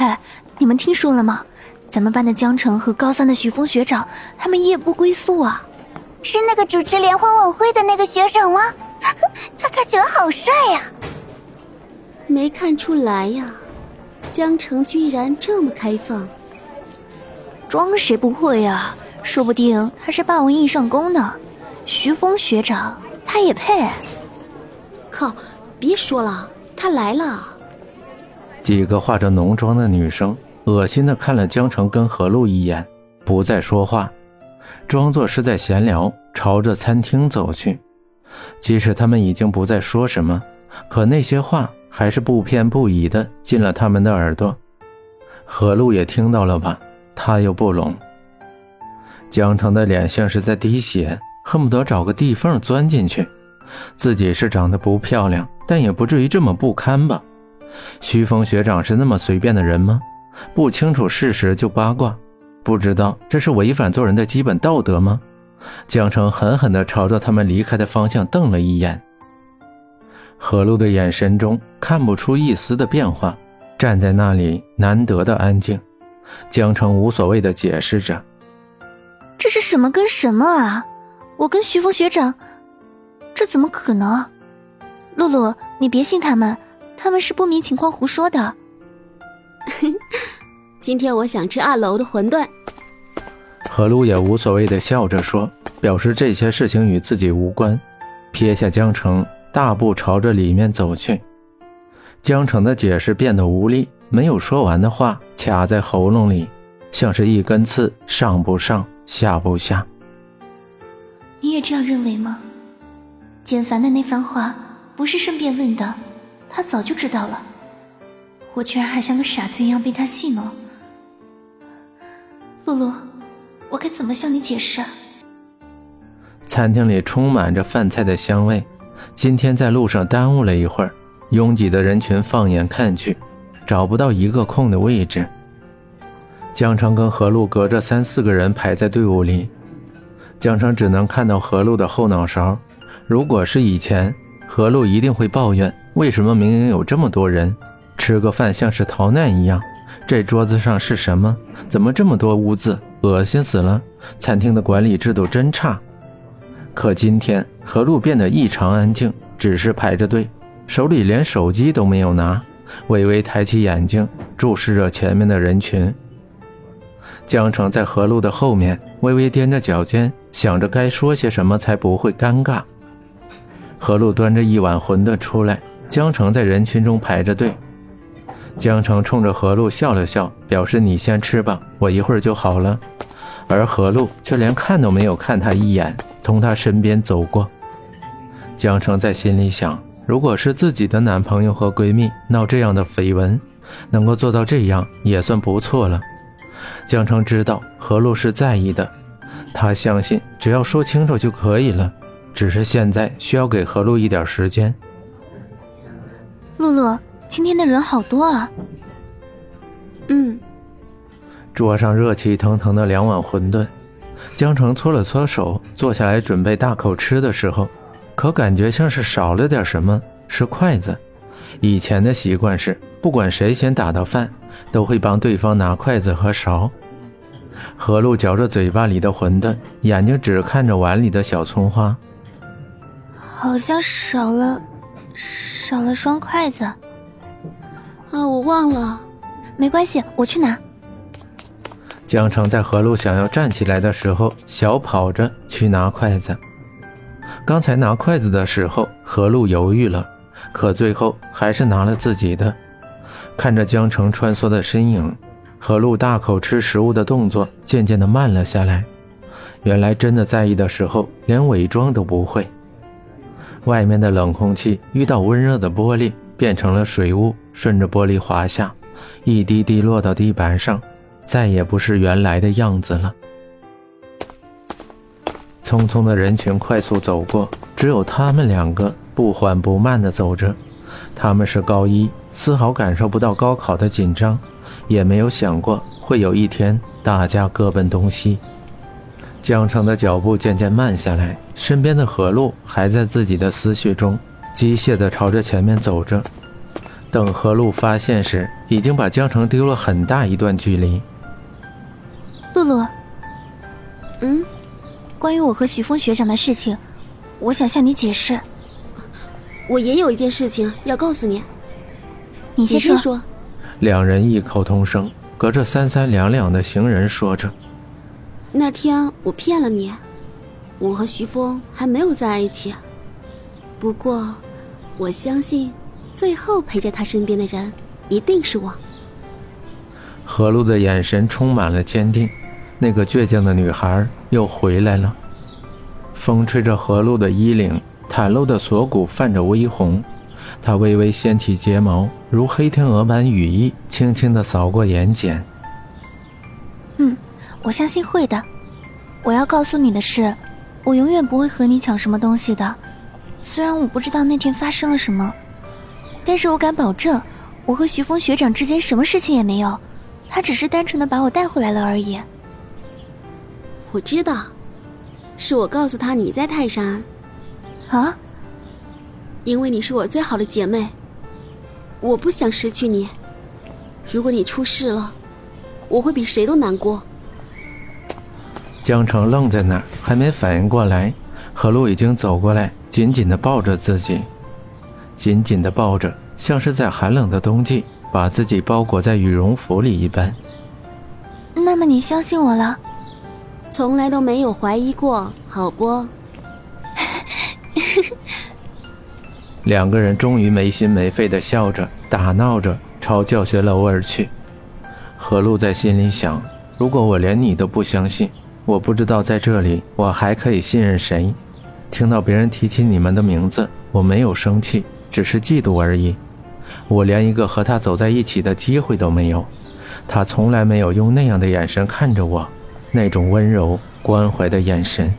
嘿，你们听说了吗？咱们班的江城和高三的徐峰学长，他们夜不归宿啊！是那个主持联欢晚会的那个学长吗？他看起来好帅呀！没看出来呀，江城居然这么开放。装谁不会呀？说不定他是霸王硬上弓呢。徐峰学长，他也配？靠！别说了，他来了。几个化着浓妆的女生恶心的看了江城跟何露一眼，不再说话，装作是在闲聊，朝着餐厅走去。即使他们已经不再说什么，可那些话还是不偏不倚的进了他们的耳朵。何露也听到了吧？他又不聋。江城的脸像是在滴血，恨不得找个地缝钻进去。自己是长得不漂亮，但也不至于这么不堪吧？徐峰学长是那么随便的人吗？不清楚事实就八卦，不知道这是违反做人的基本道德吗？江城狠狠地朝着他们离开的方向瞪了一眼。何露的眼神中看不出一丝的变化，站在那里难得的安静。江城无所谓的解释着：“这是什么跟什么啊？我跟徐峰学长，这怎么可能？露露，你别信他们。”他们是不明情况胡说的。今天我想吃二楼的馄饨。何璐也无所谓的笑着说，表示这些事情与自己无关。撇下江城，大步朝着里面走去。江城的解释变得无力，没有说完的话卡在喉咙里，像是一根刺，上不上，下不下。你也这样认为吗？简凡的那番话不是顺便问的。他早就知道了，我居然还像个傻子一样被他戏弄。露露，我该怎么向你解释？餐厅里充满着饭菜的香味。今天在路上耽误了一会儿，拥挤的人群放眼看去，找不到一个空的位置。江城跟何露隔着三四个人排在队伍里，江城只能看到何露的后脑勺。如果是以前，何露一定会抱怨。为什么明明有这么多人，吃个饭像是逃难一样？这桌子上是什么？怎么这么多污渍？恶心死了！餐厅的管理制度真差。可今天何露变得异常安静，只是排着队，手里连手机都没有拿，微微抬起眼睛注视着前面的人群。江城在何露的后面，微微踮着脚尖，想着该说些什么才不会尴尬。何露端着一碗馄饨出来。江城在人群中排着队，江城冲着何露笑了笑，表示你先吃吧，我一会儿就好了。而何露却连看都没有看他一眼，从他身边走过。江城在心里想，如果是自己的男朋友和闺蜜闹这样的绯闻，能够做到这样也算不错了。江城知道何露是在意的，他相信只要说清楚就可以了，只是现在需要给何露一点时间。露露，今天的人好多啊。嗯。桌上热气腾腾的两碗馄饨，江城搓了搓手，坐下来准备大口吃的时候，可感觉像是少了点什么，是筷子。以前的习惯是，不管谁先打到饭，都会帮对方拿筷子和勺。何露嚼着嘴巴里的馄饨，眼睛只看着碗里的小葱花，好像少了。少了双筷子，啊，我忘了，没关系，我去拿。江城在何露想要站起来的时候，小跑着去拿筷子。刚才拿筷子的时候，何露犹豫了，可最后还是拿了自己的。看着江城穿梭的身影，何露大口吃食物的动作渐渐的慢了下来。原来真的在意的时候，连伪装都不会。外面的冷空气遇到温热的玻璃，变成了水雾，顺着玻璃滑下，一滴滴落到地板上，再也不是原来的样子了。匆匆的人群快速走过，只有他们两个不缓不慢地走着。他们是高一，丝毫感受不到高考的紧张，也没有想过会有一天大家各奔东西。江城的脚步渐渐慢下来，身边的何露还在自己的思绪中，机械地朝着前面走着。等何露发现时，已经把江城丢了很大一段距离。露露，嗯，关于我和徐峰学长的事情，我想向你解释。我也有一件事情要告诉你。你先。说。两人异口同声，隔着三三两两的行人说着：“那天我骗了你，我和徐峰还没有在一起。不过，我相信。”最后陪在他身边的人一定是我。何露的眼神充满了坚定，那个倔强的女孩又回来了。风吹着何露的衣领，袒露的锁骨泛着微红。她微微掀起睫毛，如黑天鹅般羽翼，轻轻地扫过眼睑。嗯，我相信会的。我要告诉你的是，我永远不会和你抢什么东西的。虽然我不知道那天发生了什么。但是我敢保证，我和徐峰学长之间什么事情也没有，他只是单纯的把我带回来了而已。我知道，是我告诉他你在泰山。啊？因为你是我最好的姐妹，我不想失去你。如果你出事了，我会比谁都难过。江城愣在那儿，还没反应过来，何露已经走过来，紧紧的抱着自己。紧紧地抱着，像是在寒冷的冬季把自己包裹在羽绒服里一般。那么你相信我了？从来都没有怀疑过，好不？两个人终于没心没肺地笑着打闹着，朝教学楼而去。何露在心里想：如果我连你都不相信，我不知道在这里我还可以信任谁。听到别人提起你们的名字，我没有生气。只是嫉妒而已，我连一个和他走在一起的机会都没有。他从来没有用那样的眼神看着我，那种温柔关怀的眼神。